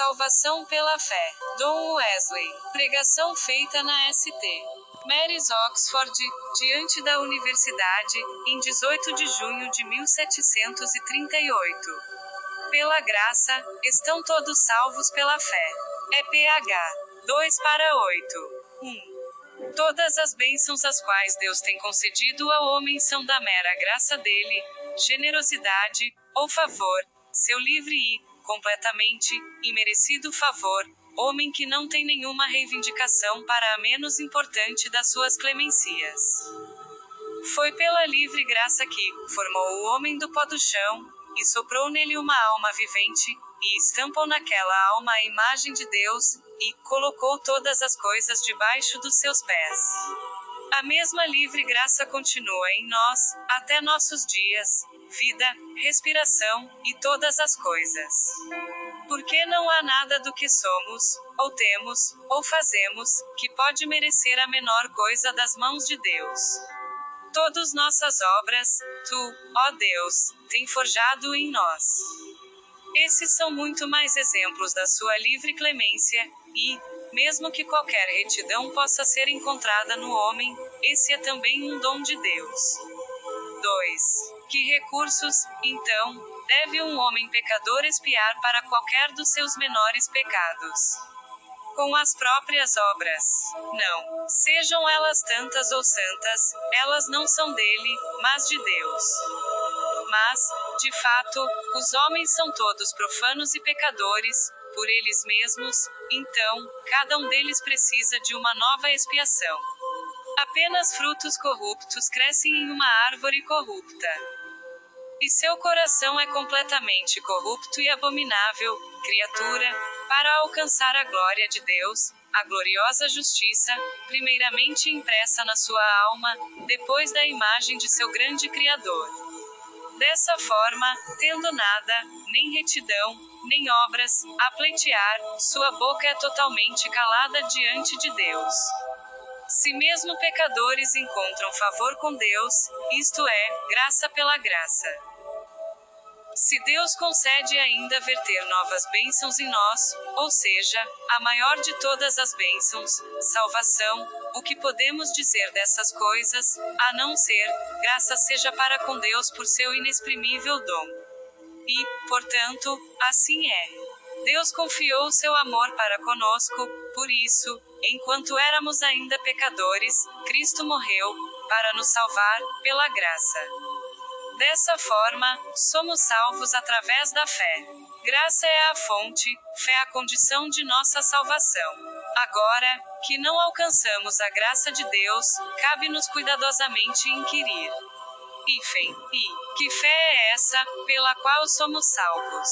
Salvação pela fé. Dom Wesley. Pregação feita na ST. Mary's Oxford, diante da universidade, em 18 de junho de 1738. Pela graça, estão todos salvos pela fé. É PH. 2 para 8. 1. Todas as bênçãos as quais Deus tem concedido ao homem são da mera graça dele, generosidade, ou favor, seu livre e, completamente, imerecido favor, homem que não tem nenhuma reivindicação para a menos importante das suas clemencias. Foi pela livre graça que formou o homem do pó do chão, e soprou nele uma alma vivente, e estampou naquela alma a imagem de Deus, e colocou todas as coisas debaixo dos seus pés. A mesma livre graça continua em nós, até nossos dias, vida, respiração, e todas as coisas. Porque não há nada do que somos, ou temos, ou fazemos, que pode merecer a menor coisa das mãos de Deus. Todas nossas obras, tu, ó Deus, tem forjado em nós. Esses são muito mais exemplos da sua livre clemência, e, mesmo que qualquer retidão possa ser encontrada no homem, esse é também um dom de Deus. 2. Que recursos, então, deve um homem pecador espiar para qualquer dos seus menores pecados? Com as próprias obras. Não. Sejam elas tantas ou santas, elas não são dele, mas de Deus. Mas, de fato, os homens são todos profanos e pecadores, por eles mesmos, então, cada um deles precisa de uma nova expiação. Apenas frutos corruptos crescem em uma árvore corrupta. E seu coração é completamente corrupto e abominável, criatura, para alcançar a glória de Deus, a gloriosa justiça, primeiramente impressa na sua alma, depois da imagem de seu grande Criador. Dessa forma, tendo nada, nem retidão, nem obras, a pleitear, sua boca é totalmente calada diante de Deus. Se mesmo pecadores encontram favor com Deus, isto é, graça pela graça. Se Deus concede ainda verter novas bênçãos em nós, ou seja, a maior de todas as bênçãos, salvação, o que podemos dizer dessas coisas, a não ser, graça seja para com Deus por seu inexprimível dom. E, portanto, assim é. Deus confiou seu amor para conosco, por isso, enquanto éramos ainda pecadores, Cristo morreu, para nos salvar, pela graça. Dessa forma, somos salvos através da fé. Graça é a fonte, fé a condição de nossa salvação. Agora, que não alcançamos a graça de Deus, cabe-nos cuidadosamente inquirir. Hífen, e, que fé é essa, pela qual somos salvos?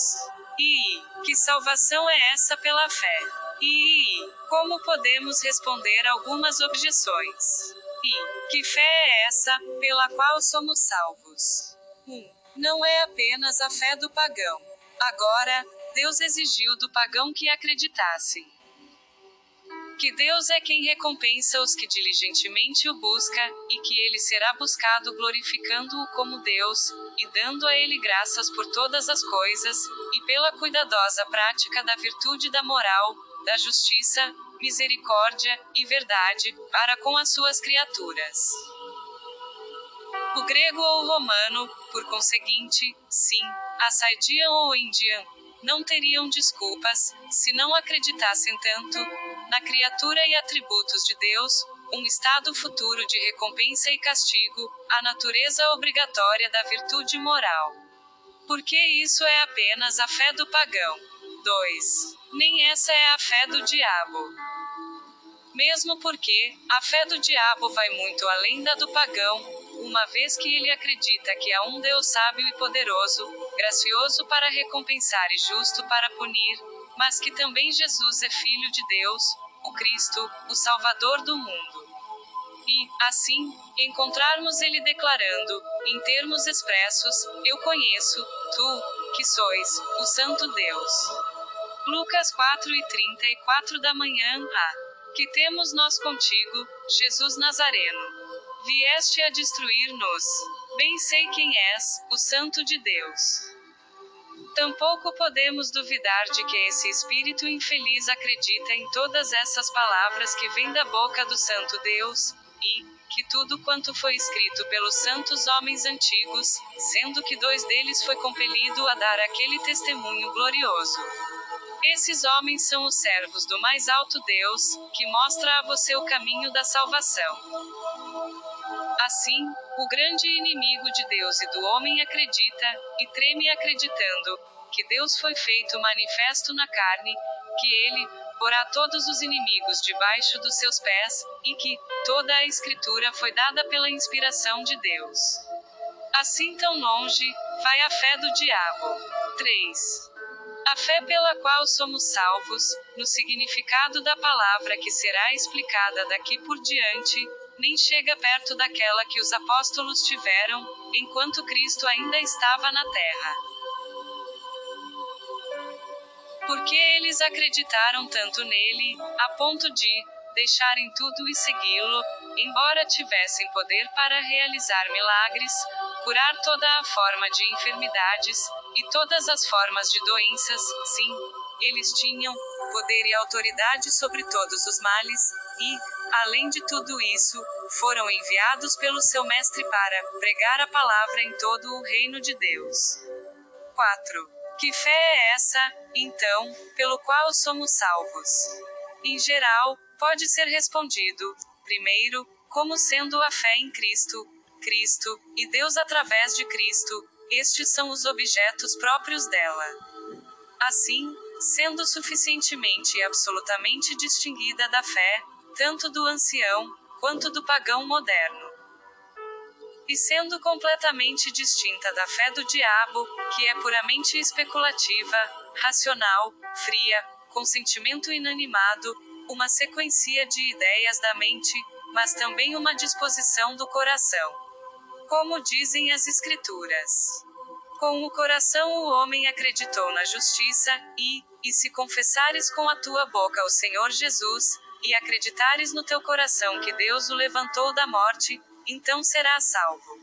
E, que salvação é essa pela fé? E, como podemos responder algumas objeções? E, que fé é essa, pela qual somos salvos? 1. Não é apenas a fé do pagão. Agora, Deus exigiu do pagão que acreditasse que Deus é quem recompensa os que diligentemente o busca, e que ele será buscado glorificando-o como Deus, e dando a ele graças por todas as coisas, e pela cuidadosa prática da virtude da moral, da justiça, misericórdia e verdade, para com as suas criaturas. O grego ou o romano, por conseguinte, sim, a saidian ou indian, não teriam desculpas, se não acreditassem tanto, na criatura e atributos de Deus, um estado futuro de recompensa e castigo, a natureza obrigatória da virtude moral. Porque isso é apenas a fé do pagão. 2. Nem essa é a fé do diabo. Mesmo porque, a fé do diabo vai muito além da do pagão, uma vez que ele acredita que há um Deus sábio e poderoso, gracioso para recompensar e justo para punir, mas que também Jesus é Filho de Deus, o Cristo, o Salvador do mundo. E, assim, encontrarmos ele declarando, em termos expressos: Eu conheço, tu, que sois, o Santo Deus. Lucas 4 e 34 da manhã, a. Que temos nós contigo, Jesus Nazareno. Vieste a destruir-nos. Bem sei quem és, o Santo de Deus. Tampouco podemos duvidar de que esse espírito infeliz acredita em todas essas palavras que vêm da boca do Santo Deus, e que tudo quanto foi escrito pelos santos homens antigos, sendo que dois deles foi compelido a dar aquele testemunho glorioso. Esses homens são os servos do mais alto Deus, que mostra a você o caminho da salvação. Assim, o grande inimigo de Deus e do homem acredita, e treme acreditando, que Deus foi feito manifesto na carne, que ele, porá todos os inimigos debaixo dos seus pés, e que toda a Escritura foi dada pela inspiração de Deus. Assim tão longe, vai a fé do diabo. 3. A fé pela qual somos salvos, no significado da palavra que será explicada daqui por diante, nem chega perto daquela que os apóstolos tiveram, enquanto Cristo ainda estava na terra. Porque eles acreditaram tanto nele, a ponto de deixarem tudo e segui-lo, embora tivessem poder para realizar milagres, curar toda a forma de enfermidades, e todas as formas de doenças, sim, eles tinham poder e autoridade sobre todos os males, e, além de tudo isso, foram enviados pelo seu mestre para pregar a palavra em todo o reino de Deus. 4. Que fé é essa, então, pelo qual somos salvos? Em geral, pode ser respondido, primeiro, como sendo a fé em Cristo, Cristo, e Deus através de Cristo, estes são os objetos próprios dela. Assim, sendo suficientemente e absolutamente distinguida da fé, tanto do ancião, quanto do pagão moderno. E sendo completamente distinta da fé do diabo, que é puramente especulativa, racional, fria, com sentimento inanimado, uma sequência de ideias da mente, mas também uma disposição do coração. Como dizem as Escrituras. Com o coração o homem acreditou na justiça, e, e se confessares com a tua boca o Senhor Jesus, e acreditares no teu coração que Deus o levantou da morte, então serás salvo.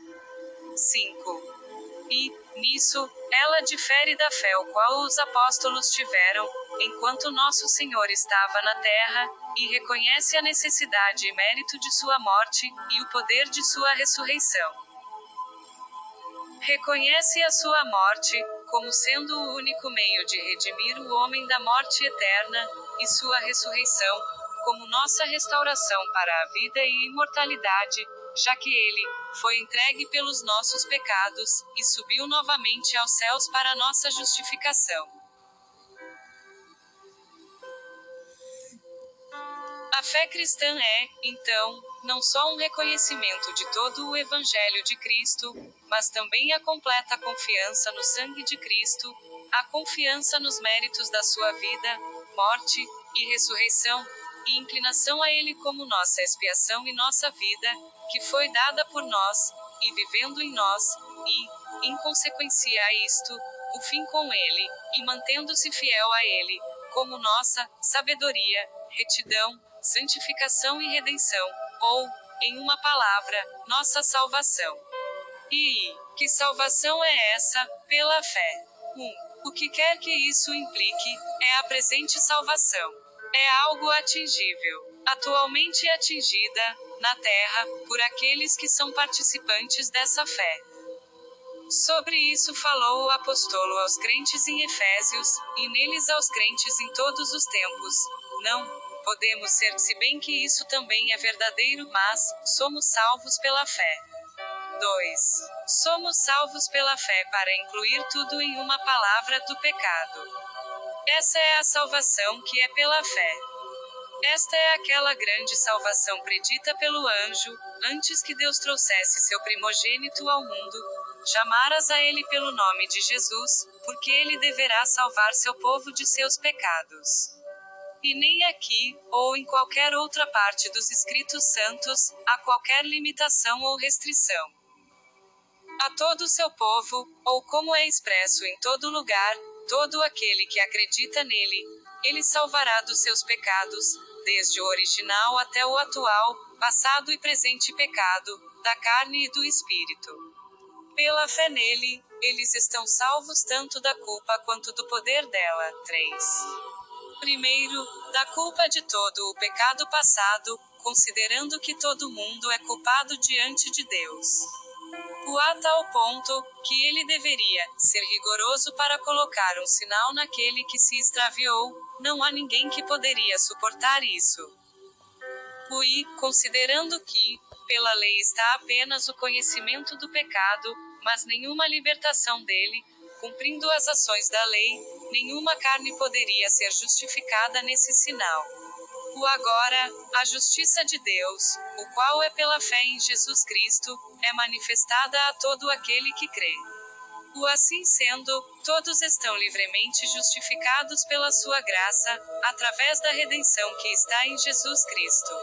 5. E, nisso, ela difere da fé o qual os apóstolos tiveram, enquanto nosso Senhor estava na terra, e reconhece a necessidade e mérito de sua morte, e o poder de sua ressurreição. Reconhece a sua morte, como sendo o único meio de redimir o homem da morte eterna, e sua ressurreição, como nossa restauração para a vida e imortalidade, já que ele foi entregue pelos nossos pecados e subiu novamente aos céus para nossa justificação. A fé cristã é, então, não só um reconhecimento de todo o Evangelho de Cristo, mas também a completa confiança no sangue de Cristo, a confiança nos méritos da sua vida, morte e ressurreição, e inclinação a Ele como nossa expiação e nossa vida, que foi dada por nós, e vivendo em nós, e, em consequência a isto, o fim com Ele, e mantendo-se fiel a Ele, como nossa sabedoria, retidão, santificação e redenção, ou, em uma palavra, nossa salvação. E que salvação é essa, pela fé? 1. Um, o que quer que isso implique, é a presente salvação. É algo atingível, atualmente atingida, na terra, por aqueles que são participantes dessa fé. Sobre isso falou o apóstolo aos crentes em Efésios, e neles aos crentes em todos os tempos. Não, podemos ser, se bem que isso também é verdadeiro, mas somos salvos pela fé. 2. Somos salvos pela fé para incluir tudo em uma palavra do pecado. Essa é a salvação que é pela fé. Esta é aquela grande salvação predita pelo anjo, antes que Deus trouxesse seu primogênito ao mundo. Chamaras a ele pelo nome de Jesus, porque ele deverá salvar seu povo de seus pecados. E nem aqui, ou em qualquer outra parte dos escritos santos, há qualquer limitação ou restrição. A todo o seu povo, ou como é expresso em todo lugar, todo aquele que acredita nele, ele salvará dos seus pecados, desde o original até o atual, passado e presente pecado, da carne e do espírito. Pela fé nele, eles estão salvos tanto da culpa quanto do poder dela. 3. Primeiro, da culpa de todo o pecado passado, considerando que todo mundo é culpado diante de Deus. O a tal ponto, que ele deveria ser rigoroso para colocar um sinal naquele que se extraviou, não há ninguém que poderia suportar isso. O considerando que, pela lei está apenas o conhecimento do pecado, mas nenhuma libertação dele, cumprindo as ações da lei, nenhuma carne poderia ser justificada nesse sinal. O agora, a justiça de Deus, o qual é pela fé em Jesus Cristo, é manifestada a todo aquele que crê. O assim sendo, todos estão livremente justificados pela sua graça, através da redenção que está em Jesus Cristo.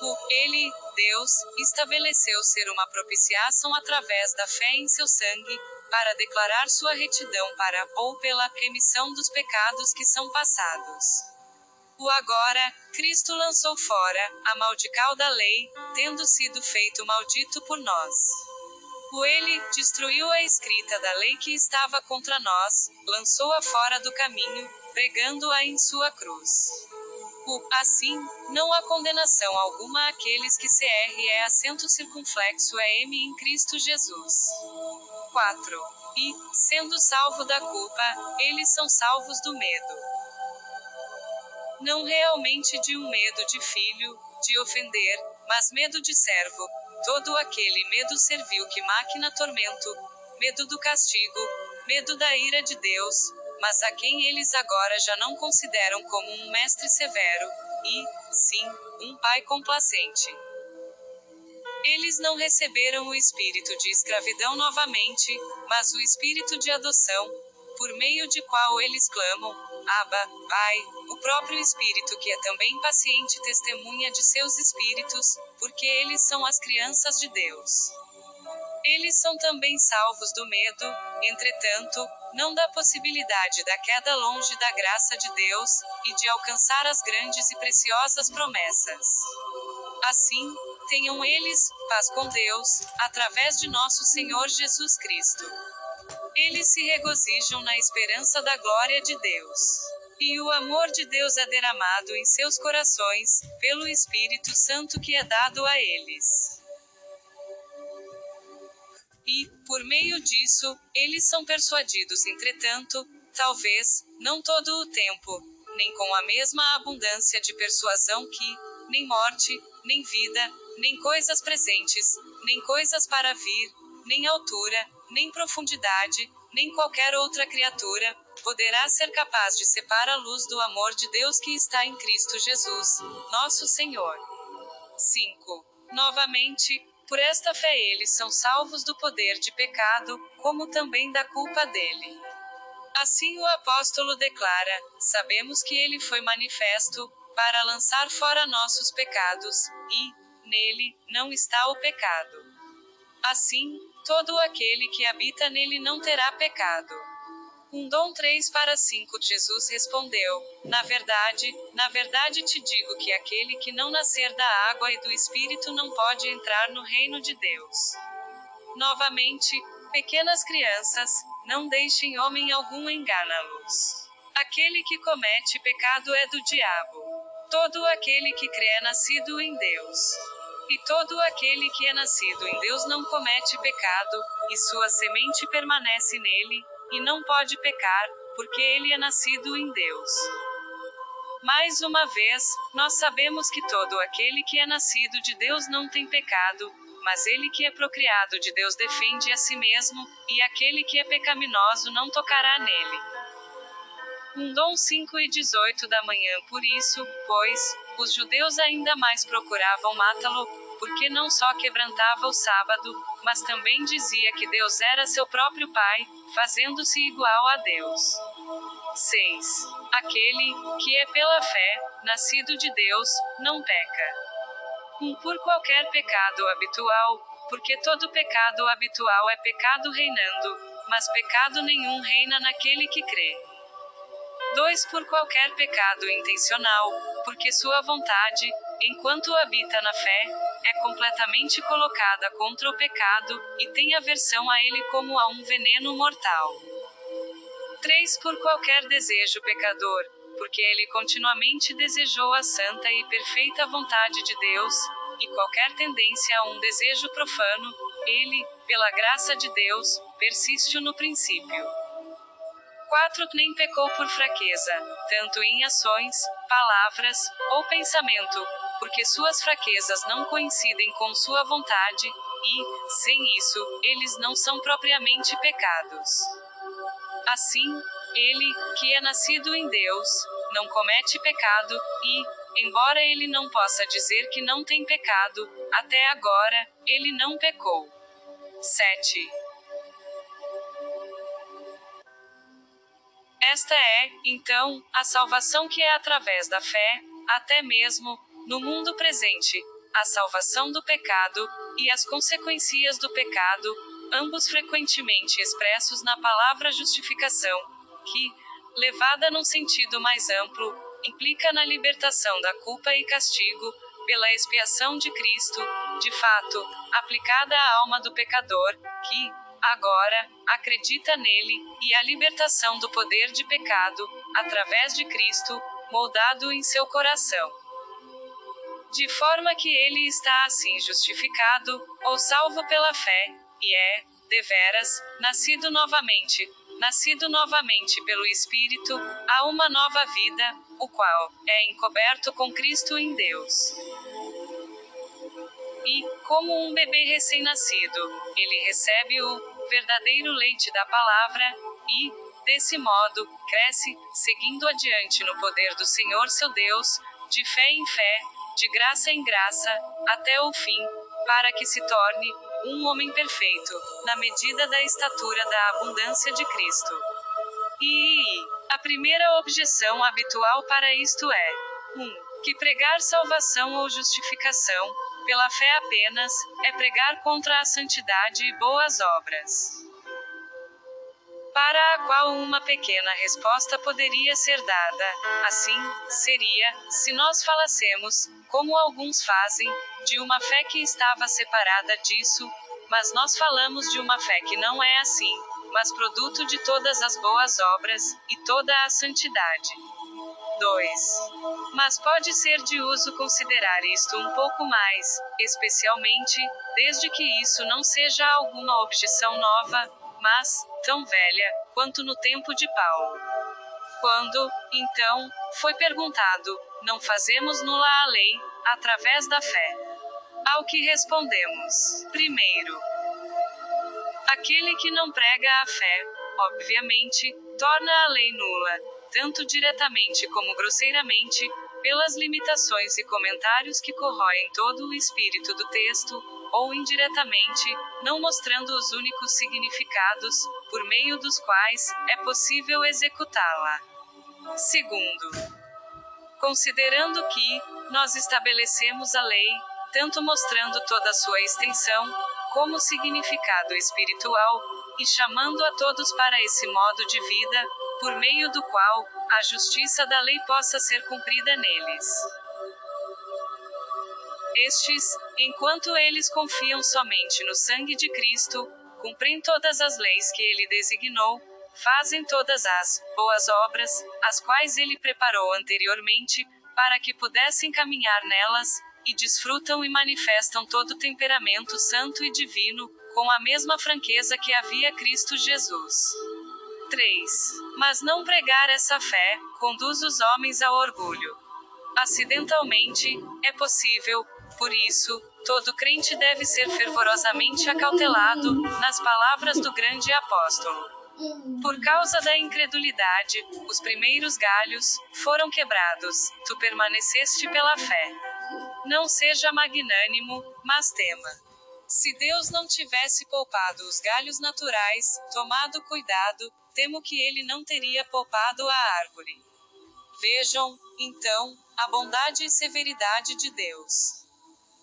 O Ele, Deus, estabeleceu ser uma propiciação através da fé em seu sangue, para declarar sua retidão para ou pela remissão dos pecados que são passados. O agora, Cristo lançou fora, a maldical da lei, tendo sido feito maldito por nós. O ele, destruiu a escrita da lei que estava contra nós, lançou-a fora do caminho, pregando-a em sua cruz. O, assim, não há condenação alguma àqueles que CR é acento circunflexo é M em Cristo Jesus. 4. E, sendo salvo da culpa, eles são salvos do medo não realmente de um medo de filho, de ofender, mas medo de servo. Todo aquele medo serviu que máquina tormento, medo do castigo, medo da ira de Deus, mas a quem eles agora já não consideram como um mestre severo, e, sim, um pai complacente. Eles não receberam o espírito de escravidão novamente, mas o espírito de adoção, por meio de qual eles clamam, Abba, Pai, o próprio Espírito que é também paciente testemunha de seus espíritos, porque eles são as crianças de Deus. Eles são também salvos do medo, entretanto, não da possibilidade da queda longe da graça de Deus, e de alcançar as grandes e preciosas promessas. Assim, tenham eles paz com Deus, através de nosso Senhor Jesus Cristo. Eles se regozijam na esperança da glória de Deus. E o amor de Deus é derramado em seus corações, pelo Espírito Santo que é dado a eles. E, por meio disso, eles são persuadidos, entretanto, talvez, não todo o tempo, nem com a mesma abundância de persuasão que, nem morte, nem vida, nem coisas presentes, nem coisas para vir, nem altura, nem profundidade, nem qualquer outra criatura, poderá ser capaz de separar a luz do amor de Deus que está em Cristo Jesus, nosso Senhor. 5. Novamente, por esta fé eles são salvos do poder de pecado, como também da culpa dele. Assim o apóstolo declara: sabemos que ele foi manifesto, para lançar fora nossos pecados, e, nele, não está o pecado. Assim, todo aquele que habita nele não terá pecado. Um dom 3 para 5 Jesus respondeu: Na verdade, na verdade te digo que aquele que não nascer da água e do Espírito não pode entrar no reino de Deus. Novamente, pequenas crianças, não deixem homem algum enganá-los. Aquele que comete pecado é do diabo. Todo aquele que crê é nascido em Deus. E todo aquele que é nascido em Deus não comete pecado, e sua semente permanece nele, e não pode pecar, porque ele é nascido em Deus. Mais uma vez, nós sabemos que todo aquele que é nascido de Deus não tem pecado, mas ele que é procriado de Deus defende a si mesmo, e aquele que é pecaminoso não tocará nele. Um dom 5 e 18 da manhã Por isso, pois, os judeus ainda mais procuravam matá-lo, porque não só quebrantava o sábado, mas também dizia que Deus era seu próprio Pai, fazendo-se igual a Deus. 6. Aquele, que é pela fé, nascido de Deus, não peca. 1. Um, por qualquer pecado habitual, porque todo pecado habitual é pecado reinando, mas pecado nenhum reina naquele que crê. 2 Por qualquer pecado intencional, porque sua vontade, enquanto habita na fé, é completamente colocada contra o pecado, e tem aversão a ele como a um veneno mortal. 3 Por qualquer desejo pecador, porque ele continuamente desejou a santa e perfeita vontade de Deus, e qualquer tendência a um desejo profano, ele, pela graça de Deus, persiste no princípio. 4. Nem pecou por fraqueza, tanto em ações, palavras, ou pensamento, porque suas fraquezas não coincidem com sua vontade, e, sem isso, eles não são propriamente pecados. Assim, ele, que é nascido em Deus, não comete pecado, e, embora ele não possa dizer que não tem pecado, até agora, ele não pecou. 7. Esta é, então, a salvação que é através da fé, até mesmo, no mundo presente, a salvação do pecado, e as consequências do pecado, ambos frequentemente expressos na palavra justificação, que, levada num sentido mais amplo, implica na libertação da culpa e castigo, pela expiação de Cristo, de fato, aplicada à alma do pecador, que, agora, acredita nele, e a libertação do poder de pecado, através de Cristo, moldado em seu coração. De forma que ele está assim justificado, ou salvo pela fé, e é, deveras, nascido novamente, nascido novamente pelo Espírito, a uma nova vida, o qual é encoberto com Cristo em Deus. E, como um bebê recém-nascido, ele recebe o verdadeiro leite da palavra, e, desse modo, cresce, seguindo adiante no poder do Senhor seu Deus, de fé em fé, de graça em graça, até o fim, para que se torne um homem perfeito, na medida da estatura da abundância de Cristo. E a primeira objeção habitual para isto é: 1. Um, que pregar salvação ou justificação, pela fé apenas, é pregar contra a santidade e boas obras. Para a qual uma pequena resposta poderia ser dada, assim, seria, se nós falassemos, como alguns fazem, de uma fé que estava separada disso, mas nós falamos de uma fé que não é assim, mas produto de todas as boas obras, e toda a santidade. 2. Mas pode ser de uso considerar isto um pouco mais, especialmente, desde que isso não seja alguma objeção nova, mas, tão velha, quanto no tempo de Paulo. Quando, então, foi perguntado, não fazemos nula a lei, através da fé. Ao que respondemos: primeiro, aquele que não prega a fé, obviamente, torna a lei nula, tanto diretamente como grosseiramente, pelas limitações e comentários que corroem todo o espírito do texto, ou indiretamente, não mostrando os únicos significados, por meio dos quais é possível executá-la. Segundo, considerando que nós estabelecemos a lei, tanto mostrando toda a sua extensão, como significado espiritual, e chamando a todos para esse modo de vida, por meio do qual a justiça da lei possa ser cumprida neles. Estes, enquanto eles confiam somente no sangue de Cristo, cumprem todas as leis que ele designou, fazem todas as boas obras, as quais ele preparou anteriormente, para que pudessem caminhar nelas, e desfrutam e manifestam todo o temperamento santo e divino, com a mesma franqueza que havia Cristo Jesus. 3. Mas não pregar essa fé conduz os homens ao orgulho. Acidentalmente, é possível, por isso, todo crente deve ser fervorosamente acautelado, nas palavras do grande apóstolo. Por causa da incredulidade, os primeiros galhos foram quebrados, tu permaneceste pela fé. Não seja magnânimo, mas tema. Se Deus não tivesse poupado os galhos naturais, tomado cuidado, temo que ele não teria poupado a árvore. Vejam, então, a bondade e severidade de Deus.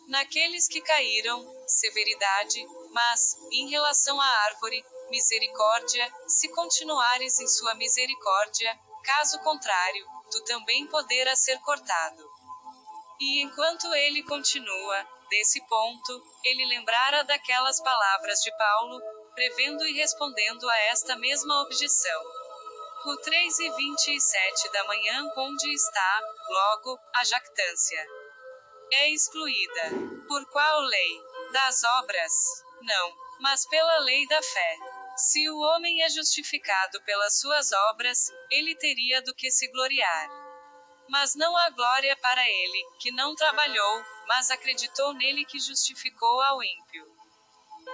Naqueles que caíram, severidade, mas, em relação à árvore, misericórdia, se continuares em sua misericórdia, caso contrário, tu também poderás ser cortado. E enquanto ele continua, desse ponto, ele lembrara daquelas palavras de Paulo, prevendo e respondendo a esta mesma objeção. O 3 e 27 da manhã, onde está, logo, a jactância. É excluída. Por qual lei? Das obras? Não, mas pela lei da fé. Se o homem é justificado pelas suas obras, ele teria do que se gloriar. Mas não há glória para ele, que não trabalhou, mas acreditou nele que justificou ao ímpio.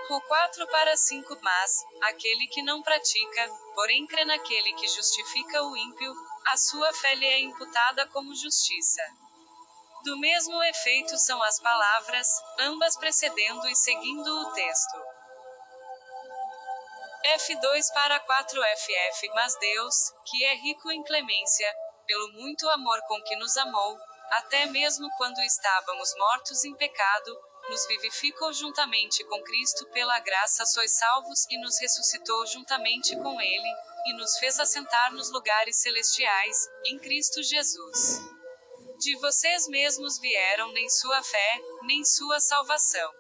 O 4 para 5 Mas, aquele que não pratica, porém crê naquele que justifica o ímpio, a sua fé lhe é imputada como justiça. Do mesmo efeito são as palavras, ambas precedendo e seguindo o texto. F2 para 4 FF Mas Deus, que é rico em clemência, pelo muito amor com que nos amou, até mesmo quando estávamos mortos em pecado, nos vivificou juntamente com Cristo pela graça sois salvos e nos ressuscitou juntamente com ele e nos fez assentar nos lugares celestiais em Cristo Jesus. De vocês mesmos vieram nem sua fé, nem sua salvação.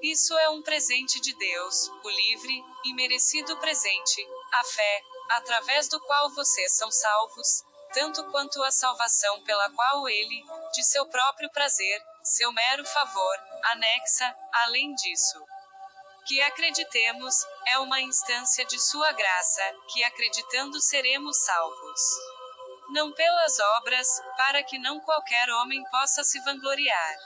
Isso é um presente de Deus, o livre e merecido presente, a fé, através do qual vocês são salvos, tanto quanto a salvação pela qual ele, de seu próprio prazer, seu mero favor, anexa, além disso. Que acreditemos, é uma instância de sua graça, que acreditando seremos salvos. Não pelas obras, para que não qualquer homem possa se vangloriar.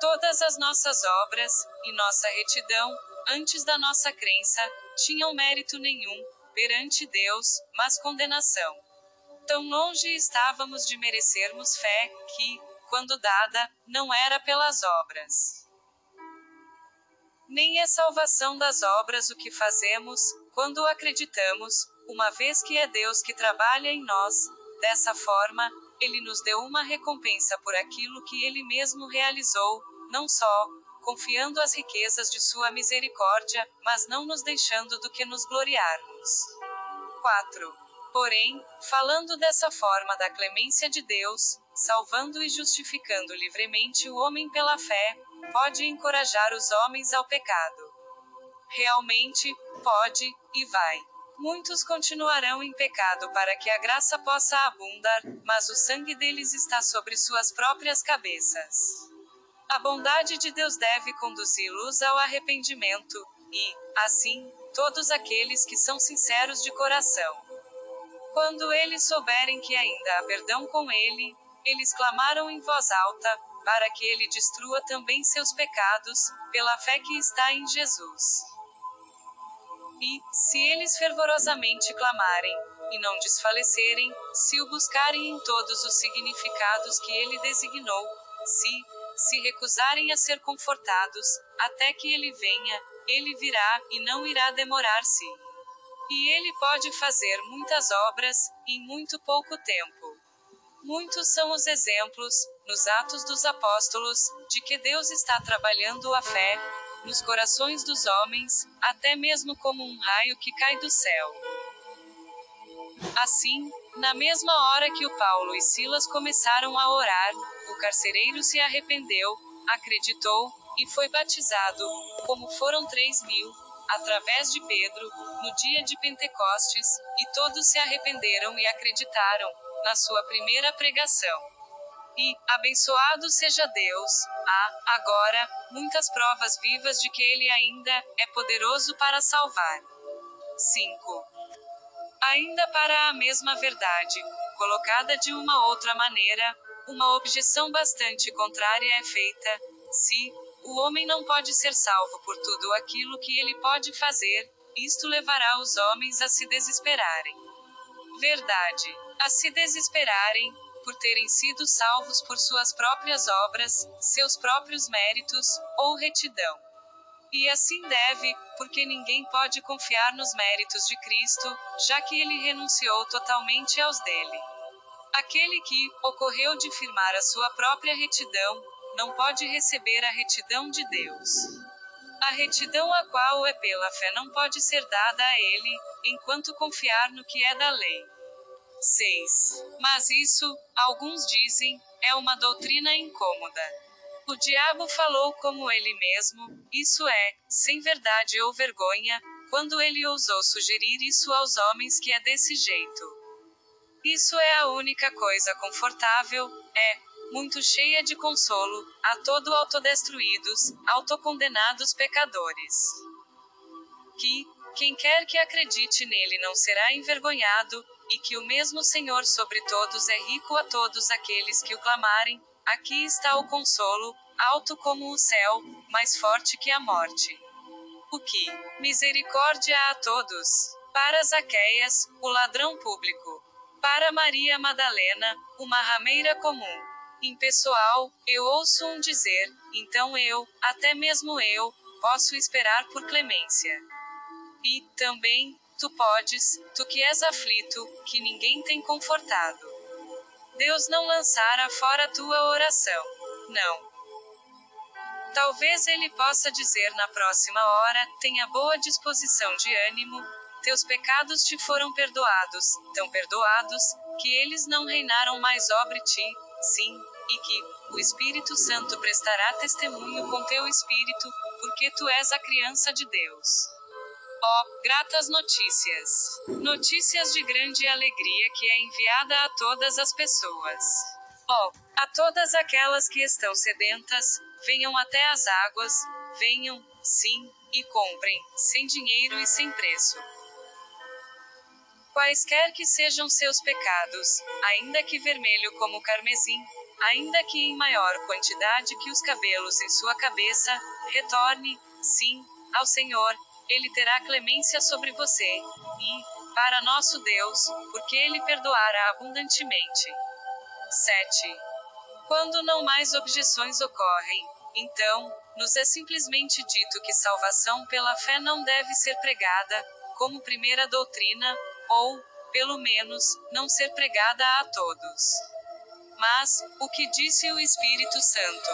Todas as nossas obras, e nossa retidão, antes da nossa crença, tinham mérito nenhum, perante Deus, mas condenação. Tão longe estávamos de merecermos fé, que, quando dada, não era pelas obras. Nem é salvação das obras o que fazemos, quando acreditamos, uma vez que é Deus que trabalha em nós, dessa forma, Ele nos deu uma recompensa por aquilo que Ele mesmo realizou, não só, confiando as riquezas de Sua misericórdia, mas não nos deixando do que nos gloriarmos. 4. Porém, falando dessa forma da clemência de Deus, salvando e justificando livremente o homem pela fé, pode encorajar os homens ao pecado. Realmente, pode, e vai. Muitos continuarão em pecado para que a graça possa abundar, mas o sangue deles está sobre suas próprias cabeças. A bondade de Deus deve conduzi-los ao arrependimento, e, assim, todos aqueles que são sinceros de coração. Quando eles souberem que ainda há perdão com ele, eles clamaram em voz alta, para que ele destrua também seus pecados, pela fé que está em Jesus. E, se eles fervorosamente clamarem, e não desfalecerem, se o buscarem em todos os significados que ele designou, se, se recusarem a ser confortados, até que ele venha, ele virá, e não irá demorar-se. E ele pode fazer muitas obras, em muito pouco tempo. Muitos são os exemplos, nos Atos dos Apóstolos, de que Deus está trabalhando a fé, nos corações dos homens, até mesmo como um raio que cai do céu. Assim, na mesma hora que o Paulo e Silas começaram a orar, o carcereiro se arrependeu, acreditou, e foi batizado, como foram três mil, através de Pedro, no dia de Pentecostes, e todos se arrependeram e acreditaram, na sua primeira pregação. E, abençoado seja Deus, há, agora, muitas provas vivas de que Ele ainda é poderoso para salvar. 5. Ainda para a mesma verdade, colocada de uma outra maneira, uma objeção bastante contrária é feita, se, o homem não pode ser salvo por tudo aquilo que ele pode fazer, isto levará os homens a se desesperarem. Verdade. A se desesperarem, por terem sido salvos por suas próprias obras, seus próprios méritos, ou retidão. E assim deve, porque ninguém pode confiar nos méritos de Cristo, já que ele renunciou totalmente aos dele. Aquele que ocorreu de firmar a sua própria retidão, não pode receber a retidão de Deus. A retidão a qual é pela fé não pode ser dada a ele, enquanto confiar no que é da lei. 6. Mas isso, alguns dizem, é uma doutrina incômoda. O diabo falou como ele mesmo, isso é, sem verdade ou vergonha, quando ele ousou sugerir isso aos homens que é desse jeito. Isso é a única coisa confortável, é, muito cheia de consolo, a todo autodestruídos, autocondenados pecadores. Que, quem quer que acredite nele não será envergonhado, e que o mesmo Senhor sobre todos é rico a todos aqueles que o clamarem. Aqui está o consolo, alto como o céu, mais forte que a morte. O que? Misericórdia a todos. Para Zaqueias, o ladrão público. Para Maria Madalena, uma rameira comum. Impessoal, eu ouço um dizer, então eu, até mesmo eu, posso esperar por clemência. E, também, tu podes, tu que és aflito, que ninguém tem confortado. Deus não lançará fora tua oração. Não. Talvez ele possa dizer na próxima hora: tenha boa disposição de ânimo, teus pecados te foram perdoados, tão perdoados, que eles não reinaram mais sobre ti, sim, e que o Espírito Santo prestará testemunho com teu espírito, porque tu és a criança de Deus. Oh, gratas notícias! Notícias de grande alegria que é enviada a todas as pessoas. Oh, a todas aquelas que estão sedentas, venham até as águas, venham, sim, e comprem, sem dinheiro e sem preço. Quaisquer que sejam seus pecados, ainda que vermelho como carmesim, ainda que em maior quantidade que os cabelos em sua cabeça, retorne, sim, ao Senhor, ele terá clemência sobre você, e, para nosso Deus, porque ele perdoará abundantemente. 7. Quando não mais objeções ocorrem, então, nos é simplesmente dito que salvação pela fé não deve ser pregada, como primeira doutrina, ou, pelo menos, não ser pregada a todos. Mas, o que disse o Espírito Santo?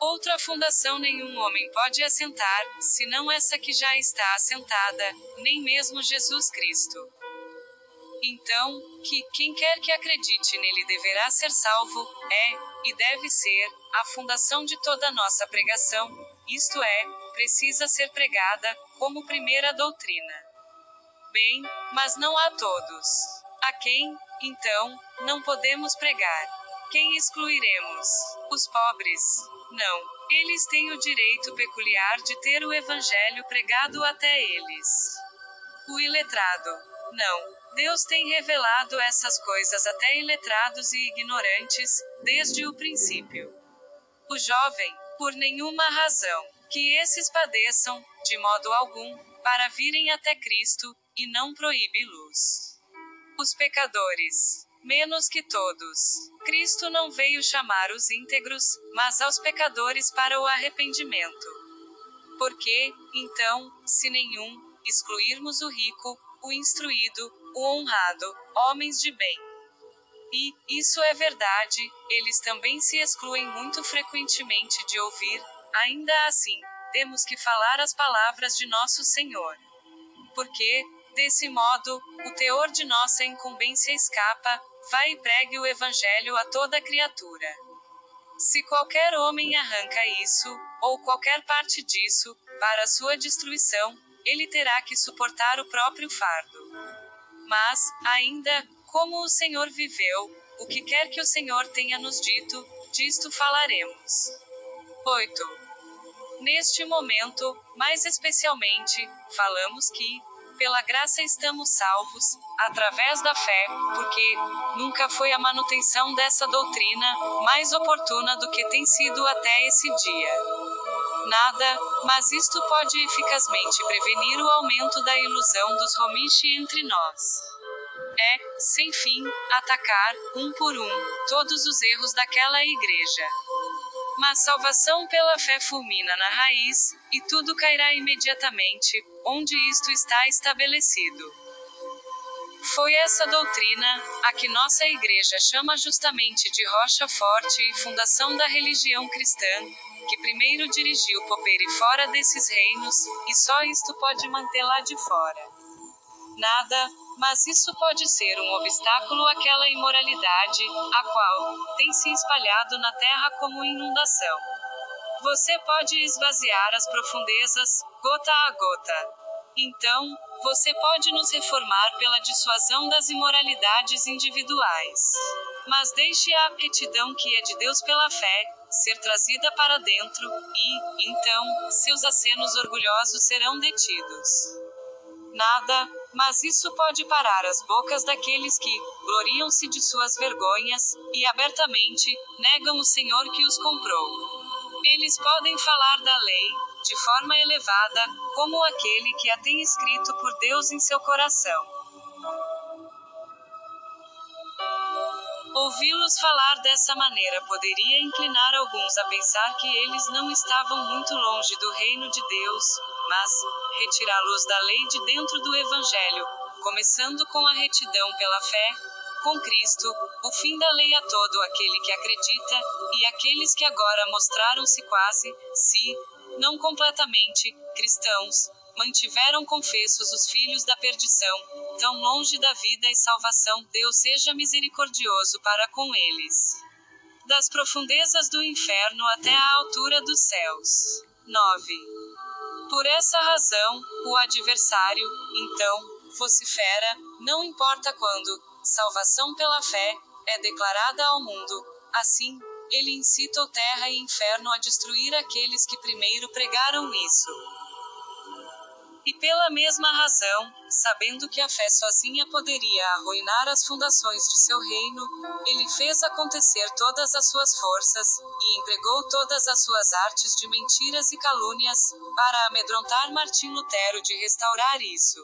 Outra fundação nenhum homem pode assentar, senão essa que já está assentada, nem mesmo Jesus Cristo. Então, que quem quer que acredite nele deverá ser salvo, é, e deve ser, a fundação de toda nossa pregação, isto é, precisa ser pregada, como primeira doutrina. Bem, mas não a todos. A quem, então, não podemos pregar? Quem excluiremos? Os pobres, não. Eles têm o direito peculiar de ter o evangelho pregado até eles. O iletrado. Não. Deus tem revelado essas coisas até iletrados e ignorantes, desde o princípio. O jovem, por nenhuma razão, que esses padeçam, de modo algum, para virem até Cristo, e não proíbe-los. Os pecadores menos que todos. Cristo não veio chamar os íntegros, mas aos pecadores para o arrependimento. Porque, então, se nenhum, excluirmos o rico, o instruído, o honrado, homens de bem. E, isso é verdade, eles também se excluem muito frequentemente de ouvir, ainda assim, temos que falar as palavras de nosso Senhor. Porque, desse modo, o teor de nossa incumbência escapa, Vai e pregue o evangelho a toda criatura. Se qualquer homem arranca isso, ou qualquer parte disso, para sua destruição, ele terá que suportar o próprio fardo. Mas, ainda, como o Senhor viveu, o que quer que o Senhor tenha nos dito, disto falaremos. 8. Neste momento, mais especialmente, falamos que, pela graça estamos salvos, através da fé, porque nunca foi a manutenção dessa doutrina mais oportuna do que tem sido até esse dia. Nada, mas isto pode eficazmente prevenir o aumento da ilusão dos romiche entre nós. É, sem fim, atacar, um por um, todos os erros daquela igreja. Mas salvação pela fé fulmina na raiz, e tudo cairá imediatamente, onde isto está estabelecido. Foi essa doutrina, a que nossa igreja chama justamente de rocha forte e fundação da religião cristã, que primeiro dirigiu Poperi fora desses reinos, e só isto pode mantê-la de fora. Nada, Mas isso pode ser um obstáculo àquela imoralidade, a qual tem se espalhado na terra como inundação. Você pode esvaziar as profundezas, gota a gota. Então, você pode nos reformar pela dissuasão das imoralidades individuais. Mas deixe a aptidão que é de Deus pela fé ser trazida para dentro, e, então, seus acenos orgulhosos serão detidos. Nada, mas isso pode parar as bocas daqueles que gloriam-se de suas vergonhas e abertamente negam o Senhor que os comprou. Eles podem falar da lei, de forma elevada, como aquele que a tem escrito por Deus em seu coração. Ouvi-los falar dessa maneira poderia inclinar alguns a pensar que eles não estavam muito longe do reino de Deus, mas retirá-los da lei de dentro do Evangelho, começando com a retidão pela fé, com Cristo, o fim da lei a todo aquele que acredita, e aqueles que agora mostraram-se quase, se, não completamente, cristãos, mantiveram confessos os filhos da perdição, tão longe da vida e salvação, Deus seja misericordioso para com eles. Das profundezas do inferno até a altura dos céus. 9. Por essa razão, o adversário, então, vocifera, não importa quando, salvação pela fé, é declarada ao mundo, assim, ele incita o terra e inferno a destruir aqueles que primeiro pregaram isso. E pela mesma razão, sabendo que a fé sozinha poderia arruinar as fundações de seu reino, ele fez acontecer todas as suas forças, e empregou todas as suas artes de mentiras e calúnias, para amedrontar Martim Lutero de restaurar isso.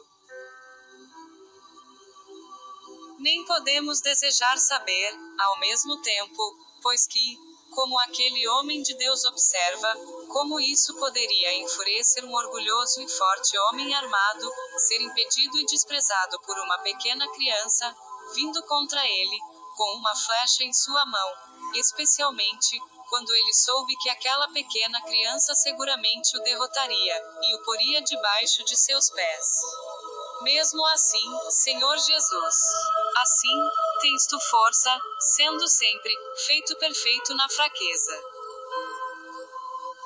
Nem podemos desejar saber, ao mesmo tempo, pois que, como aquele homem de Deus observa, como isso poderia enfurecer um orgulhoso e forte homem armado, ser impedido e desprezado por uma pequena criança, vindo contra ele, com uma flecha em sua mão, especialmente, quando ele soube que aquela pequena criança seguramente o derrotaria, e o poria debaixo de seus pés. Mesmo assim, Senhor Jesus. Assim, tens tu força, sendo sempre feito perfeito na fraqueza.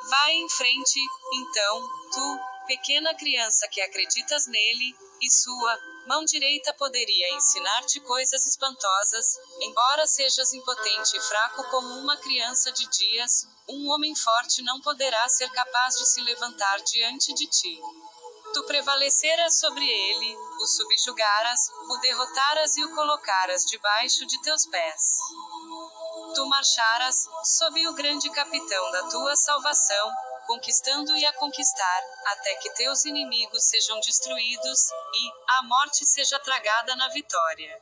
Vai em frente, então, tu, pequena criança que acreditas nele, e sua mão direita poderia ensinar-te coisas espantosas, embora sejas impotente e fraco como uma criança de dias, um homem forte não poderá ser capaz de se levantar diante de ti. Tu prevaleceras sobre ele, o subjugaras, o derrotaras e o colocaras debaixo de teus pés. Tu marcharas, sob o grande capitão da tua salvação, conquistando e a conquistar, até que teus inimigos sejam destruídos, e a morte seja tragada na vitória.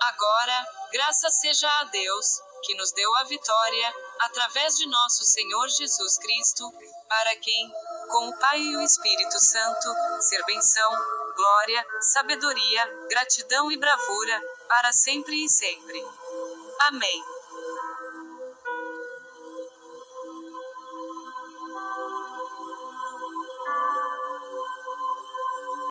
Agora, graças seja a Deus, que nos deu a vitória, através de nosso Senhor Jesus Cristo, para quem, com o Pai e o Espírito Santo, ser benção, glória, sabedoria, gratidão e bravura, para sempre e sempre. Amém.